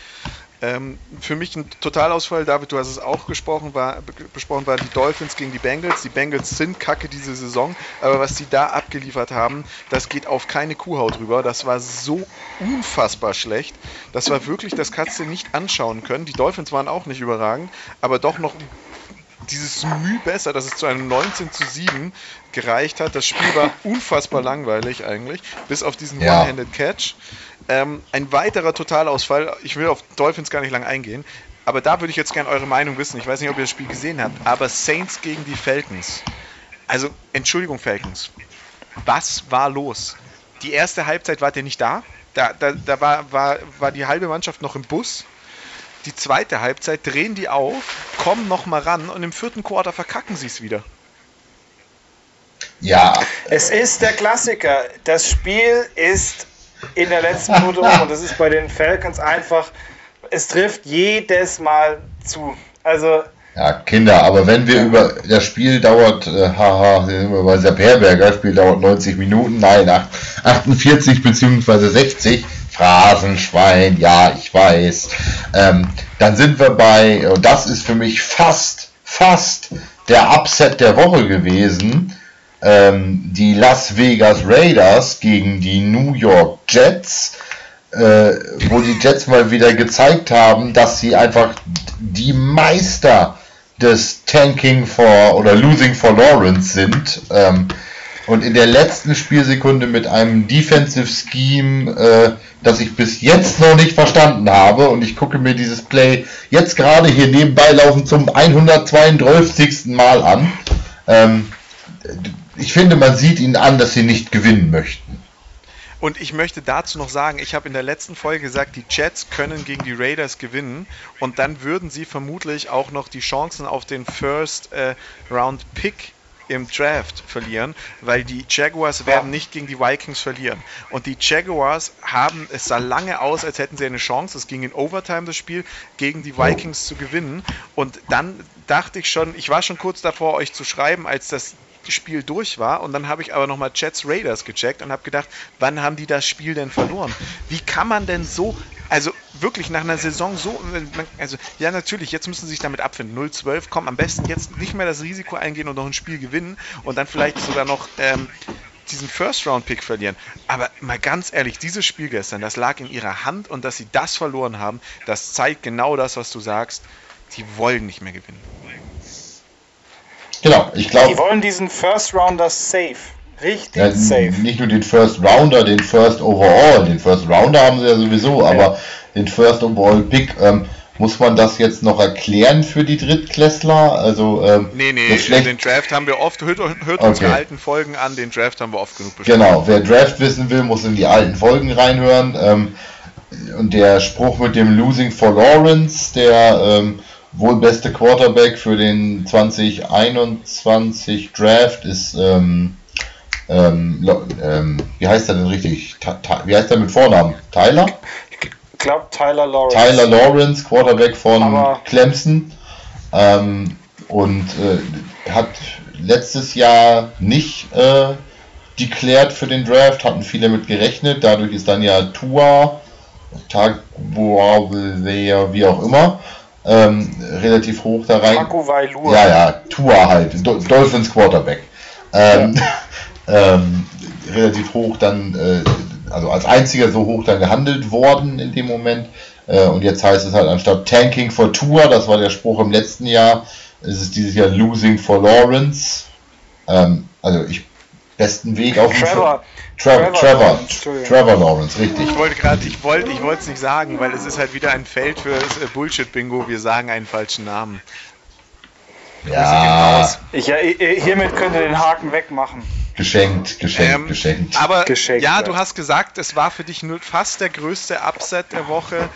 Ähm, für mich ein Totalausfall, David, du hast es auch gesprochen, war, besprochen, waren die Dolphins gegen die Bengals. Die Bengals sind kacke diese Saison, aber was sie da abgeliefert haben, das geht auf keine Kuhhaut rüber. Das war so unfassbar schlecht. Das war wirklich, das kannst du nicht anschauen können. Die Dolphins waren auch nicht überragend, aber doch noch dieses Mühe besser, dass es zu einem 19 zu 7 gereicht hat. Das Spiel war [laughs] unfassbar langweilig eigentlich, bis auf diesen ja. One-Handed Catch. Ähm, ein weiterer Totalausfall, ich will auf Dolphins gar nicht lang eingehen, aber da würde ich jetzt gerne eure Meinung wissen. Ich weiß nicht, ob ihr das Spiel gesehen habt, aber Saints gegen die Falcons. Also, Entschuldigung, Falcons. Was war los? Die erste Halbzeit wart ihr nicht da? Da, da, da war, war, war die halbe Mannschaft noch im Bus die zweite Halbzeit, drehen die auf, kommen nochmal ran und im vierten Quarter verkacken sie es wieder. Ja. Es ist der Klassiker. Das Spiel ist in der letzten Minute um und das ist bei den Falcons einfach, es trifft jedes Mal zu. Also. Ja, Kinder, aber wenn wir über das Spiel dauert, äh, haha, bei Sepp Herberger, Spiel dauert 90 Minuten, nein, 48 bzw. 60, Phrasenschwein, ja, ich weiß. Ähm, dann sind wir bei, und das ist für mich fast, fast der Upset der Woche gewesen. Ähm, die Las Vegas Raiders gegen die New York Jets, äh, wo die Jets mal wieder gezeigt haben, dass sie einfach die Meister des Tanking for oder Losing for Lawrence sind. Ähm, und in der letzten Spielsekunde mit einem Defensive Scheme, äh, das ich bis jetzt noch nicht verstanden habe, und ich gucke mir dieses Play jetzt gerade hier nebenbei laufen zum 132. Mal an. Ähm, ich finde, man sieht ihnen an, dass sie nicht gewinnen möchten. Und ich möchte dazu noch sagen, ich habe in der letzten Folge gesagt, die Jets können gegen die Raiders gewinnen und dann würden sie vermutlich auch noch die Chancen auf den First äh, Round Pick im Draft verlieren, weil die Jaguars werden nicht gegen die Vikings verlieren. Und die Jaguars haben, es sah lange aus, als hätten sie eine Chance, es ging in Overtime das Spiel, gegen die Vikings zu gewinnen. Und dann dachte ich schon, ich war schon kurz davor, euch zu schreiben, als das Spiel durch war und dann habe ich aber nochmal Jets Raiders gecheckt und habe gedacht, wann haben die das Spiel denn verloren? Wie kann man denn so also wirklich nach einer Saison so, also ja natürlich, jetzt müssen sie sich damit abfinden. 0-12, komm, am besten jetzt nicht mehr das Risiko eingehen und noch ein Spiel gewinnen und dann vielleicht sogar noch ähm, diesen First-Round-Pick verlieren. Aber mal ganz ehrlich, dieses Spiel gestern, das lag in ihrer Hand und dass sie das verloren haben, das zeigt genau das, was du sagst. Die wollen nicht mehr gewinnen. Genau, ich glaube. Die wollen diesen First-Rounder safe. Richtig ja, safe. Nicht nur den First Rounder, den First Overall. Den First Rounder haben sie ja sowieso, ja. aber den First Overall Pick. Ähm, muss man das jetzt noch erklären für die Drittklässler? Also, ähm, nee, nee, den Draft haben wir oft, hört, hört okay. unsere alten Folgen an, den Draft haben wir oft genug besprochen. Genau, wer Draft wissen will, muss in die alten Folgen reinhören. Ähm, und der Spruch mit dem Losing for Lawrence, der ähm, wohl beste Quarterback für den 2021 Draft ist ähm, ähm, ähm, wie heißt er denn richtig? Ta wie heißt er mit Vornamen? Tyler? Ich glaube Tyler Lawrence. Tyler Lawrence, Quarterback von Aber Clemson. Ähm, und äh, hat letztes Jahr nicht äh, deklärt für den Draft, hatten viele mit gerechnet. Dadurch ist dann ja Tua, Tagbua, wie auch immer, ähm, relativ hoch da rein. Ja, ja, Tua halt, Dolphins Quarterback. Ähm, ja. Ähm, relativ hoch dann, äh, also als einziger so hoch dann gehandelt worden in dem Moment. Äh, und jetzt heißt es halt anstatt Tanking for Tour, das war der Spruch im letzten Jahr, ist es dieses Jahr Losing for Lawrence. Ähm, also ich besten Weg auf Trevor. Trevor, Trevor, Trevor, Trevor Lawrence, richtig. Ich wollte gerade, ich wollte, ich wollte es nicht sagen, weil es ist halt wieder ein Feld für äh, Bullshit-Bingo. Wir sagen einen falschen Namen. Ja. Ich, ja, hiermit könnt ihr den Haken wegmachen. Geschenkt, geschenkt, ähm, geschenkt. Aber geschenkt, ja, du hast gesagt, es war für dich nur fast der größte Upset der Woche.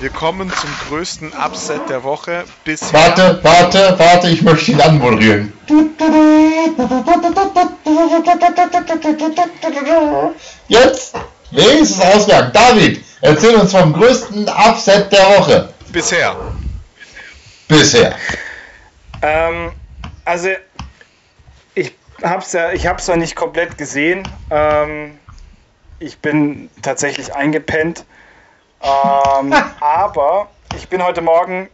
Wir kommen zum größten Upset der Woche bisher. Warte, warte, warte, ich möchte ihn anmoderieren. Jetzt, es ausgegangen? David, erzähl uns vom größten Upset der Woche. Bisher. Bisher. Ähm, also hab's ja, ich habe es ja nicht komplett gesehen. Ähm, ich bin tatsächlich eingepennt. Ähm, [laughs] aber ich bin heute Morgen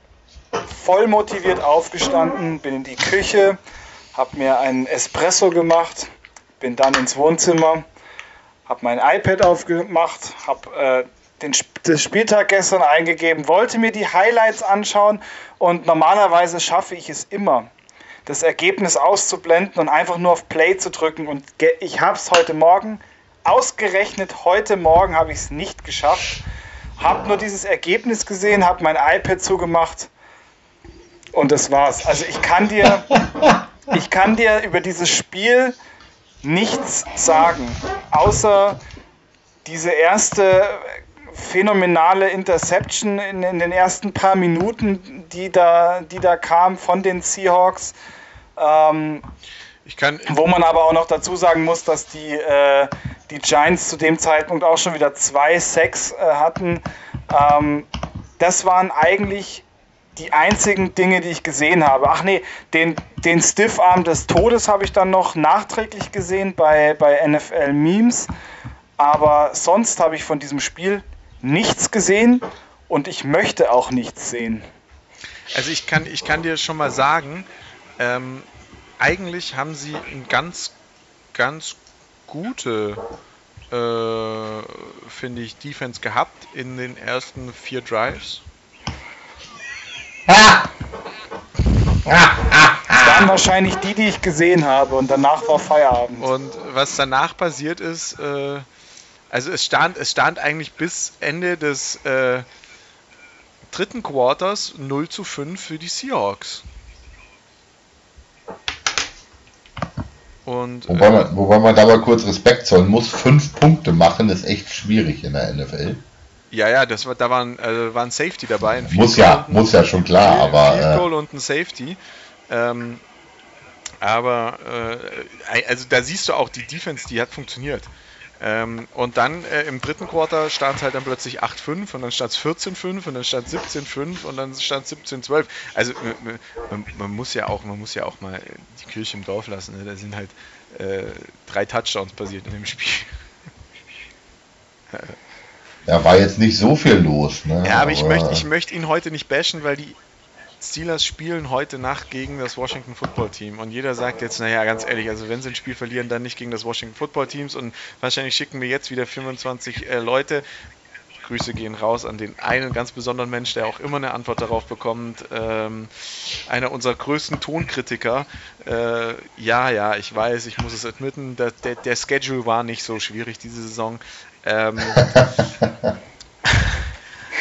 voll motiviert aufgestanden, bin in die Küche, habe mir einen Espresso gemacht, bin dann ins Wohnzimmer, habe mein iPad aufgemacht, habe äh, den das Spieltag gestern eingegeben, wollte mir die Highlights anschauen und normalerweise schaffe ich es immer, das Ergebnis auszublenden und einfach nur auf Play zu drücken. Und ich habe es heute Morgen, ausgerechnet heute Morgen habe ich es nicht geschafft. Habe nur dieses Ergebnis gesehen, habe mein iPad zugemacht und das war's. Also ich kann dir, [laughs] ich kann dir über dieses Spiel nichts sagen, außer diese erste phänomenale Interception in, in, den ersten paar Minuten, die da, die da kam von den Seahawks. Ähm, ich kann, wo man aber auch noch dazu sagen muss, dass die, äh, die Giants zu dem Zeitpunkt auch schon wieder zwei Sacks äh, hatten. Ähm, das waren eigentlich die einzigen Dinge, die ich gesehen habe. Ach nee, den, den Stiffarm des Todes habe ich dann noch nachträglich gesehen bei, bei NFL Memes. Aber sonst habe ich von diesem Spiel nichts gesehen und ich möchte auch nichts sehen. Also ich kann, ich kann dir schon mal sagen, ähm, eigentlich haben sie ein ganz, ganz gute, äh, finde ich, Defense gehabt in den ersten vier Drives. Ah! Das waren wahrscheinlich die, die ich gesehen habe und danach war Feierabend. Und was danach passiert ist, äh, also es stand, es stand eigentlich bis Ende des äh, dritten Quarters 0 zu 5 für die Seahawks. Und, wobei, äh, man, wobei man da mal kurz Respekt zollen muss, fünf Punkte machen ist echt schwierig in der NFL. Ja, ja, das war, da waren, also war ein Safety dabei. Ein muss ja, muss ja schon klar, Field, aber. Field Goal äh, und ein Safety. Ähm, aber äh, also da siehst du auch, die Defense, die hat funktioniert. Ähm, und dann äh, im dritten Quarter stand es halt dann plötzlich 8-5 und dann stand es 14-5 und dann stand 17-5 und dann stand 17-12. Also man, man, muss ja auch, man muss ja auch mal die Kirche im Dorf lassen. Ne? Da sind halt äh, drei Touchdowns passiert in dem Spiel. [laughs] Da war jetzt nicht so viel los. Ne? Ja, aber, aber ich möchte ich möcht ihn heute nicht bashen, weil die Steelers spielen heute Nacht gegen das Washington Football Team und jeder sagt jetzt, naja, ganz ehrlich, also wenn sie ein Spiel verlieren, dann nicht gegen das Washington Football Teams und wahrscheinlich schicken wir jetzt wieder 25 äh, Leute. Grüße gehen raus an den einen ganz besonderen Mensch, der auch immer eine Antwort darauf bekommt. Ähm, einer unserer größten Tonkritiker. Äh, ja, ja, ich weiß, ich muss es admitten, der, der, der Schedule war nicht so schwierig diese Saison. Ähm, [laughs]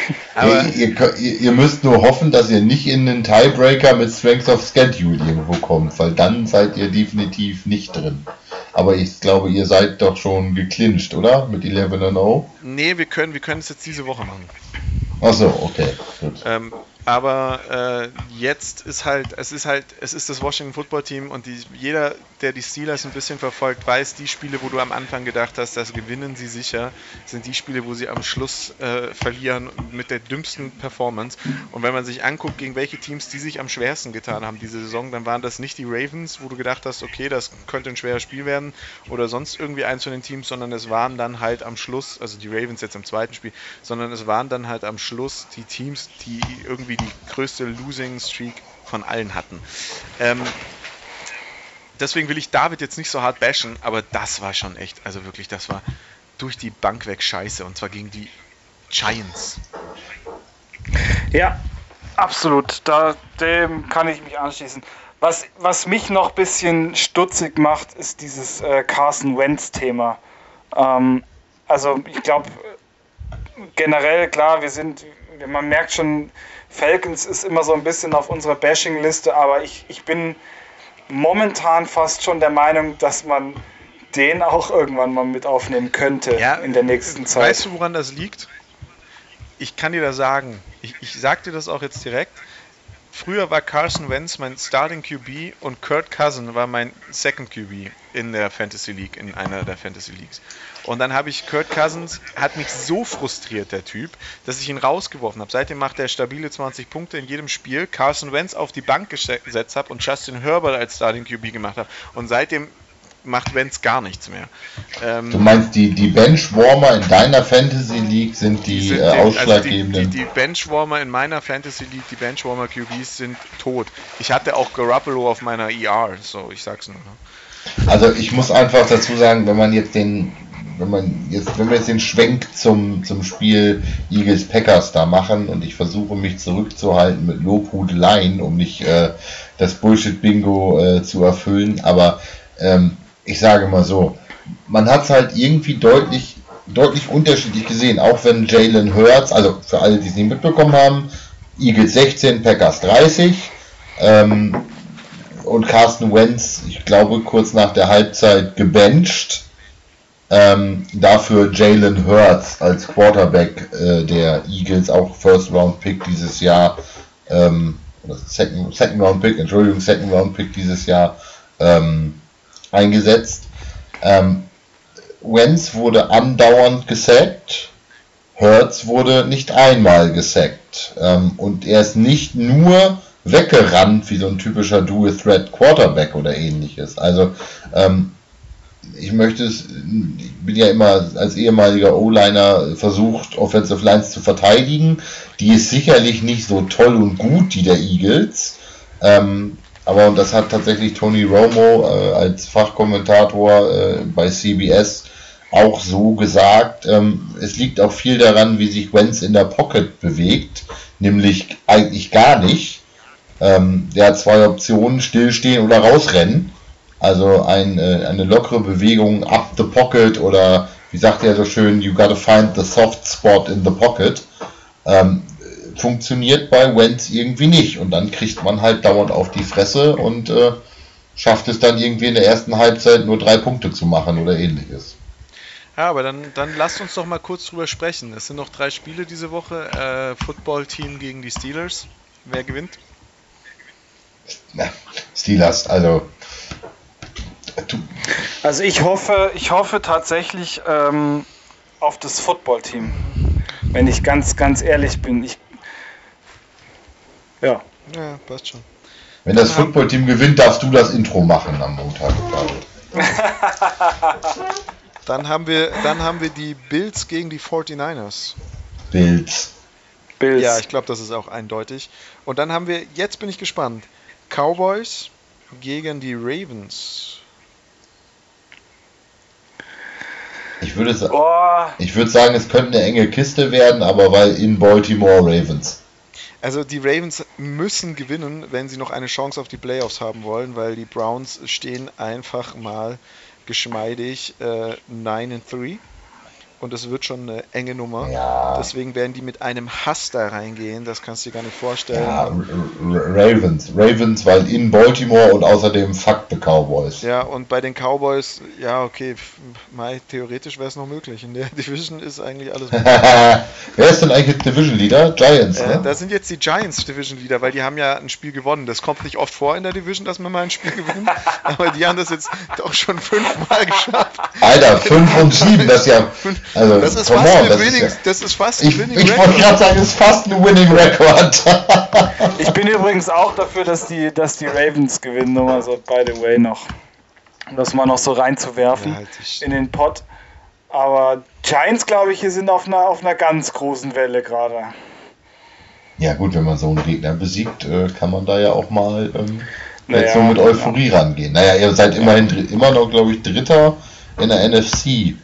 [laughs] Aber ihr, ihr, ihr, müsst nur hoffen, dass ihr nicht in den Tiebreaker mit Strength of Schedule irgendwo kommt, weil dann seid ihr definitiv nicht drin. Aber ich glaube, ihr seid doch schon geclincht, oder? Mit 11 0? Nee, wir können, wir können es jetzt diese Woche machen. Achso, okay, gut. Ähm, aber äh, jetzt ist halt, es ist halt, es ist das Washington Football Team und die, jeder, der die Steelers ein bisschen verfolgt, weiß, die Spiele, wo du am Anfang gedacht hast, das gewinnen sie sicher, sind die Spiele, wo sie am Schluss äh, verlieren mit der dümmsten Performance. Und wenn man sich anguckt, gegen welche Teams die sich am schwersten getan haben diese Saison, dann waren das nicht die Ravens, wo du gedacht hast, okay, das könnte ein schweres Spiel werden oder sonst irgendwie eins von den Teams, sondern es waren dann halt am Schluss, also die Ravens jetzt im zweiten Spiel, sondern es waren dann halt am Schluss die Teams, die irgendwie irgendwie die größte Losing Streak von allen hatten. Ähm, deswegen will ich David jetzt nicht so hart bashen, aber das war schon echt, also wirklich, das war durch die Bank weg scheiße und zwar gegen die Giants. Ja, absolut. Da, dem kann ich mich anschließen. Was, was mich noch ein bisschen stutzig macht, ist dieses äh, Carson Wentz-Thema. Ähm, also ich glaube, generell, klar, wir sind, man merkt schon, Falcons ist immer so ein bisschen auf unserer Bashing-Liste, aber ich, ich bin momentan fast schon der Meinung, dass man den auch irgendwann mal mit aufnehmen könnte ja, in der nächsten Zeit. Weißt du, woran das liegt? Ich kann dir das sagen. Ich, ich sag dir das auch jetzt direkt. Früher war Carson Wentz mein Starting QB und Kurt Cousin war mein Second QB in der Fantasy League, in einer der Fantasy Leagues. Und dann habe ich Kurt Cousins, hat mich so frustriert, der Typ, dass ich ihn rausgeworfen habe. Seitdem macht er stabile 20 Punkte in jedem Spiel. Carson Wentz auf die Bank gesetzt habe und Justin Herbert als Starting QB gemacht habe. Und seitdem macht Wentz gar nichts mehr. Ähm, du meinst, die, die Benchwarmer in deiner Fantasy League sind die, sind äh, ausschlaggebenden? Also die, die, die, Benchwarmer in meiner Fantasy League, die Benchwarmer QBs sind tot. Ich hatte auch Garoppolo auf meiner ER, so ich sag's nur. Ne? Also ich muss einfach dazu sagen, wenn man jetzt den wenn man jetzt, wenn wir jetzt den Schwenk zum, zum Spiel Eagles Packers da machen und ich versuche mich zurückzuhalten mit Lobhudeleien, um nicht äh, das Bullshit-Bingo äh, zu erfüllen, aber ähm, ich sage mal so, man hat es halt irgendwie deutlich, deutlich unterschiedlich gesehen, auch wenn Jalen Hurts, also für alle, die es nicht mitbekommen haben, Eagles 16, Packers 30, ähm, und Carsten Wentz, ich glaube, kurz nach der Halbzeit gebencht ähm, dafür Jalen Hurts als Quarterback äh, der Eagles, auch First Round Pick dieses Jahr, ähm, Second, Second Round Pick, Entschuldigung, Second Round Pick dieses Jahr ähm, eingesetzt. Ähm, Wentz wurde andauernd gesackt, Hurts wurde nicht einmal gesackt ähm, und er ist nicht nur weggerannt wie so ein typischer Do-a-Threat Quarterback oder ähnliches. Also ähm, ich möchte es, ich bin ja immer als ehemaliger O-Liner versucht, Offensive Lines zu verteidigen. Die ist sicherlich nicht so toll und gut, die der Eagles. Ähm, aber das hat tatsächlich Tony Romo äh, als Fachkommentator äh, bei CBS auch so gesagt. Ähm, es liegt auch viel daran, wie sich Wentz in der Pocket bewegt, nämlich eigentlich gar nicht. Ähm, der hat zwei Optionen, stillstehen oder rausrennen. Also ein, äh, eine lockere Bewegung up the pocket oder wie sagt er so schön, you gotta find the soft spot in the pocket. Ähm, funktioniert bei Wentz irgendwie nicht. Und dann kriegt man halt dauernd auf die Fresse und äh, schafft es dann irgendwie in der ersten Halbzeit nur drei Punkte zu machen oder ähnliches. Ja, aber dann, dann lasst uns doch mal kurz drüber sprechen. Es sind noch drei Spiele diese Woche. Äh, Football-Team gegen die Steelers. Wer gewinnt? Na, Steelers, also also ich hoffe, ich hoffe tatsächlich ähm, auf das Footballteam. Wenn ich ganz, ganz ehrlich bin. Ich, ja. Ja, passt schon. Wenn das Footballteam gewinnt, darfst du das Intro machen am Montag. [laughs] dann haben wir, dann haben wir die Bills gegen die 49ers. Bills. Bills. Ja, ich glaube, das ist auch eindeutig. Und dann haben wir, jetzt bin ich gespannt, Cowboys gegen die Ravens. Ich würde, oh. ich würde sagen, es könnte eine enge Kiste werden, aber weil in Baltimore Ravens. Also die Ravens müssen gewinnen, wenn sie noch eine Chance auf die Playoffs haben wollen, weil die Browns stehen einfach mal geschmeidig äh, 9 3 und es wird schon eine enge Nummer. Ja. Deswegen werden die mit einem Hass da reingehen, das kannst du dir gar nicht vorstellen. Ja, Ravens, Ravens, weil in Baltimore und außerdem fuck the Cowboys. Ja, und bei den Cowboys, ja, okay, mal, theoretisch wäre es noch möglich. In der [laughs] Division ist eigentlich alles [laughs] Wer ist denn eigentlich Division Leader? Giants, äh, ne? Da sind jetzt die Giants Division Leader, weil die haben ja ein Spiel gewonnen. Das kommt nicht oft vor in der Division, dass man mal ein Spiel [laughs] gewinnt, aber die haben das jetzt doch schon fünfmal geschafft. Alter, fünf und sieben, das ist ja... Also, das ist fast on, ein Winning, ja, das ist fast ein ich, Winning Ich wollte gerade sagen, es ist fast ein Winning Record. [laughs] ich bin übrigens auch dafür, dass die, dass die Ravens gewinnen, nur mal so by the way noch. Um das mal noch so reinzuwerfen ja, halt in den Pot. Aber Giants, glaube ich, sind auf einer, auf einer ganz großen Welle gerade. Ja, gut, wenn man so einen Gegner besiegt, äh, kann man da ja auch mal ähm, naja, so mit Euphorie ja. rangehen. Naja, ihr seid immerhin immer noch, glaube ich, Dritter in der NFC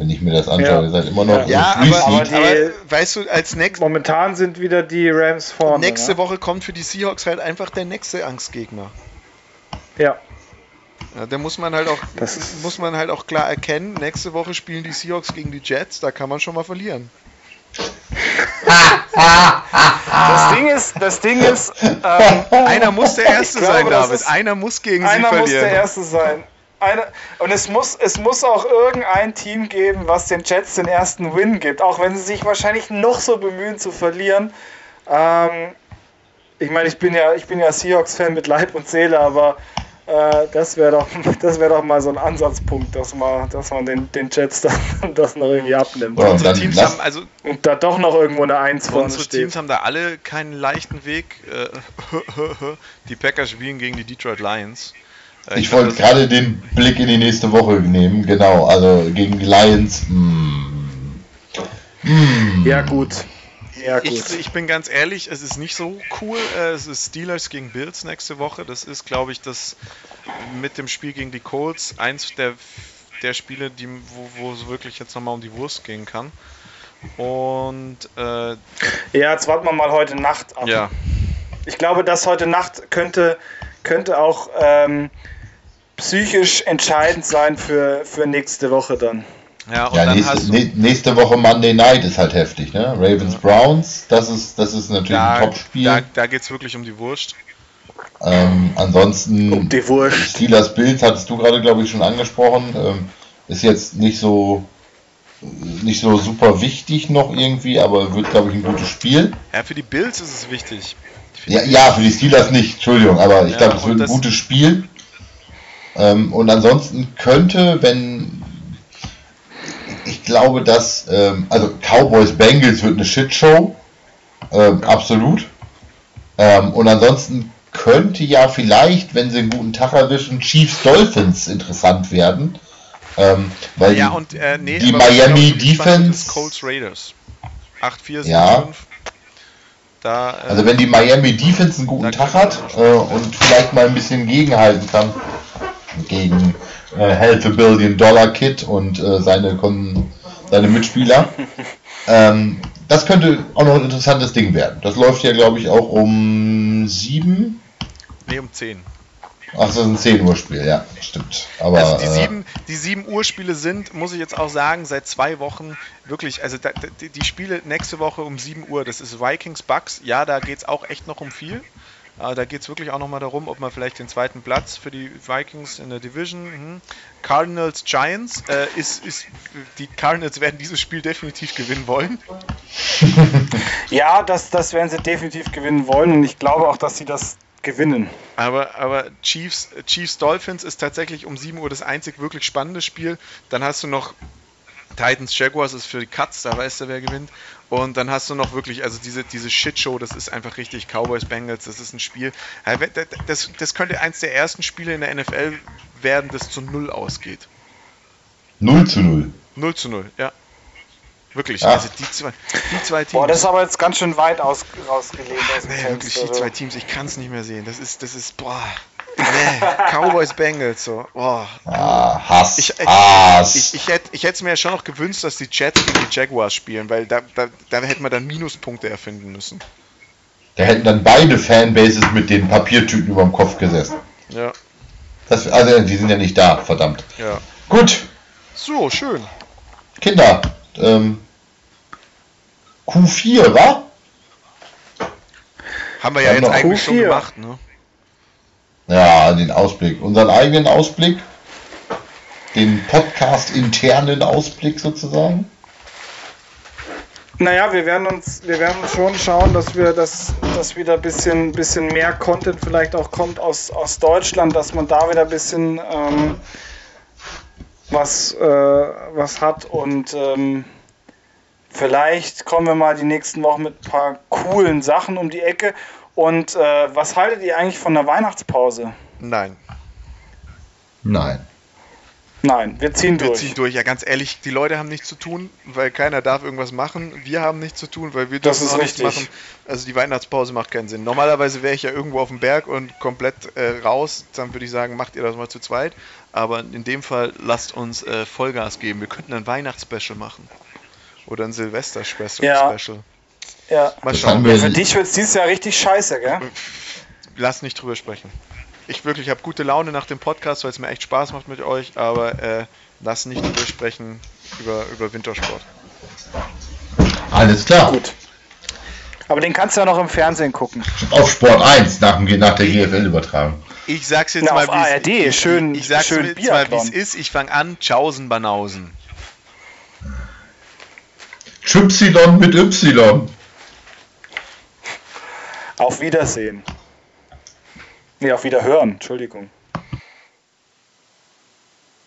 wenn ich mir das anschaue. Ja. Ihr seid immer noch ja, aber, aber, die, aber, weißt du, als nächstes. Momentan sind wieder die Rams vorne. Nächste ne? Woche kommt für die Seahawks halt einfach der nächste Angstgegner. Ja. Ja, da muss man halt auch das muss man halt auch klar erkennen, nächste Woche spielen die Seahawks gegen die Jets, da kann man schon mal verlieren. das Ding ist, das Ding ist, ähm, einer muss der Erste glaube, sein, David. Einer muss gegen sie verlieren. Einer muss der Erste sein eine, und es muss, es muss auch irgendein Team geben, was den Jets den ersten Win gibt, auch wenn sie sich wahrscheinlich noch so bemühen zu verlieren. Ähm, ich meine, ich bin ja, ich bin ja Seahawks-Fan mit Leib und Seele, aber äh, das wäre doch, [laughs] das doch mal so ein Ansatzpunkt, dass man, dass man den, den Jets [laughs] dann das noch irgendwie abnimmt. Ja, unsere Teams haben also und da doch noch irgendwo eine Eins vorne Unsere steht. Teams haben da alle keinen leichten Weg. Äh, [laughs] die Packers spielen gegen die Detroit Lions. Äh, ich, ich wollte gerade den Blick in die nächste Woche nehmen, genau. Also gegen die Lions. Mm. Mm. Ja, gut. Ja, gut. Ich, ich, bin ganz ehrlich, es ist nicht so cool. Äh, es ist Steelers gegen Bills nächste Woche. Das ist, glaube ich, das mit dem Spiel gegen die Colts eins der, der Spiele, die, wo, wo es wirklich jetzt nochmal um die Wurst gehen kann. Und äh, ja, jetzt warten wir mal heute Nacht ab. Ja. Ich glaube, dass heute Nacht könnte, könnte auch ähm, psychisch entscheidend sein für, für nächste Woche dann. Ja, und ja, dann nächste, hast du, nächste Woche Monday Night ist halt heftig, ne? Ravens Browns, das ist, das ist natürlich da, ein Top-Spiel. Da, da geht es wirklich um die Wurst. Ähm, ansonsten um die Wurst. Steelers Bild hattest du gerade, glaube ich, schon angesprochen. Ähm, ist jetzt nicht so nicht so super wichtig noch irgendwie, aber wird, glaube ich, ein gutes Spiel. Ja, für die Bills ist es wichtig. Ja, ja, für die Steelers nicht, Entschuldigung, aber ich ja, glaube, es wird ein gutes Spiel. Ähm, und ansonsten könnte, wenn ich glaube, dass, ähm, also Cowboys Bengals wird eine Shitshow, ähm, absolut. Ähm, und ansonsten könnte ja vielleicht, wenn sie einen guten Tag erwischen, Chiefs Dolphins interessant werden. Ähm, weil ja, und, äh, nee, die Miami Defense. Colts Raiders. 8-4, ja. Da, äh, also wenn die Miami Defense einen guten Tag hat äh, und vielleicht mal ein bisschen gegenhalten kann gegen äh, Half a Billion Dollar Kid und äh, seine, seine Mitspieler, [laughs] ähm, das könnte auch noch ein interessantes Ding werden. Das läuft ja glaube ich auch um 7. Nee, um 10. Ach, das ist ein 10 Uhr Spiel, ja, stimmt. Aber, also die, 7, äh, die 7 Uhr Spiele sind, muss ich jetzt auch sagen, seit zwei Wochen wirklich, also da, die, die, Spiele nächste Woche um 7 Uhr, das ist Vikings Bucks, ja, da geht es auch echt noch um viel. Äh, da geht es wirklich auch nochmal darum, ob man vielleicht den zweiten Platz für die Vikings in der Division. Hm. Cardinals Giants äh, ist, ist, die Cardinals werden dieses Spiel definitiv gewinnen wollen. [laughs] ja, das, das werden sie definitiv gewinnen wollen und ich glaube auch, dass sie das gewinnen. Aber, aber Chiefs, Chiefs Dolphins ist tatsächlich um 7 Uhr das einzig wirklich spannende Spiel. Dann hast du noch Titans Jaguars ist für die Cuts, da weißt du, wer gewinnt. Und dann hast du noch wirklich, also diese, diese Shitshow, das ist einfach richtig Cowboys Bengals, das ist ein Spiel. Das, das könnte eins der ersten Spiele in der NFL werden, das zu 0 ausgeht. 0 zu 0. 0 zu 0, ja. Wirklich, Ach. also die zwei, die zwei Teams. Boah, das ist aber jetzt ganz schön weit aus, rausgelegt. Aus nee, wirklich, die zwei Teams, ich kann es nicht mehr sehen. Das ist, das ist, boah. Nee, Cowboys Bengals, so. Boah. Ah, Hass. Ich, ich, Hass. Ich, ich, hätte ich es mir ja schon noch gewünscht, dass die Jets gegen die Jaguars spielen, weil da, da, da hätten wir dann Minuspunkte erfinden müssen. Da hätten dann beide Fanbases mit den Papiertüten über dem Kopf gesessen. Ja. Das, also, die sind ja nicht da, verdammt. Ja. Gut. So, schön. Kinder, ähm, Q4, wa? Haben wir ja jetzt eigentlich Q4. schon gemacht, ne? Ja, den Ausblick. Unseren eigenen Ausblick. Den Podcast-internen Ausblick sozusagen. Naja, wir werden uns, wir werden schon schauen, dass wir das, dass wieder ein bisschen, bisschen mehr Content vielleicht auch kommt aus, aus Deutschland, dass man da wieder ein bisschen ähm, was, äh, was hat und ähm, vielleicht kommen wir mal die nächsten Wochen mit ein paar coolen Sachen um die Ecke. Und äh, was haltet ihr eigentlich von der Weihnachtspause? Nein. Nein. Nein, wir ziehen wir durch. Wir ziehen durch, ja ganz ehrlich, die Leute haben nichts zu tun, weil keiner darf irgendwas machen. Wir haben nichts zu tun, weil wir dürfen auch nichts machen. Also die Weihnachtspause macht keinen Sinn. Normalerweise wäre ich ja irgendwo auf dem Berg und komplett äh, raus, dann würde ich sagen, macht ihr das mal zu zweit. Aber in dem Fall lasst uns äh, Vollgas geben. Wir könnten ein Weihnachtsspecial machen. Oder ein Silvester-Special. Ja. Ja. Mal schauen. Ja, für dich wird es dieses Jahr richtig scheiße, gell? Lass nicht drüber sprechen. Ich wirklich habe gute Laune nach dem Podcast, weil es mir echt Spaß macht mit euch, aber äh, lass nicht drüber sprechen über, über Wintersport. Alles klar. Gut. Aber den kannst du ja noch im Fernsehen gucken. Auf Sport 1 nach, nach der GFL-Übertragung. Ich sag's jetzt Na, mal, wie es schön, ich, ich sag's schön jetzt mal, wie es ist. Ich fange an, Tschaußen Banausen. Y mit Y. Auf Wiedersehen. Nee, auf Wiederhören, Entschuldigung.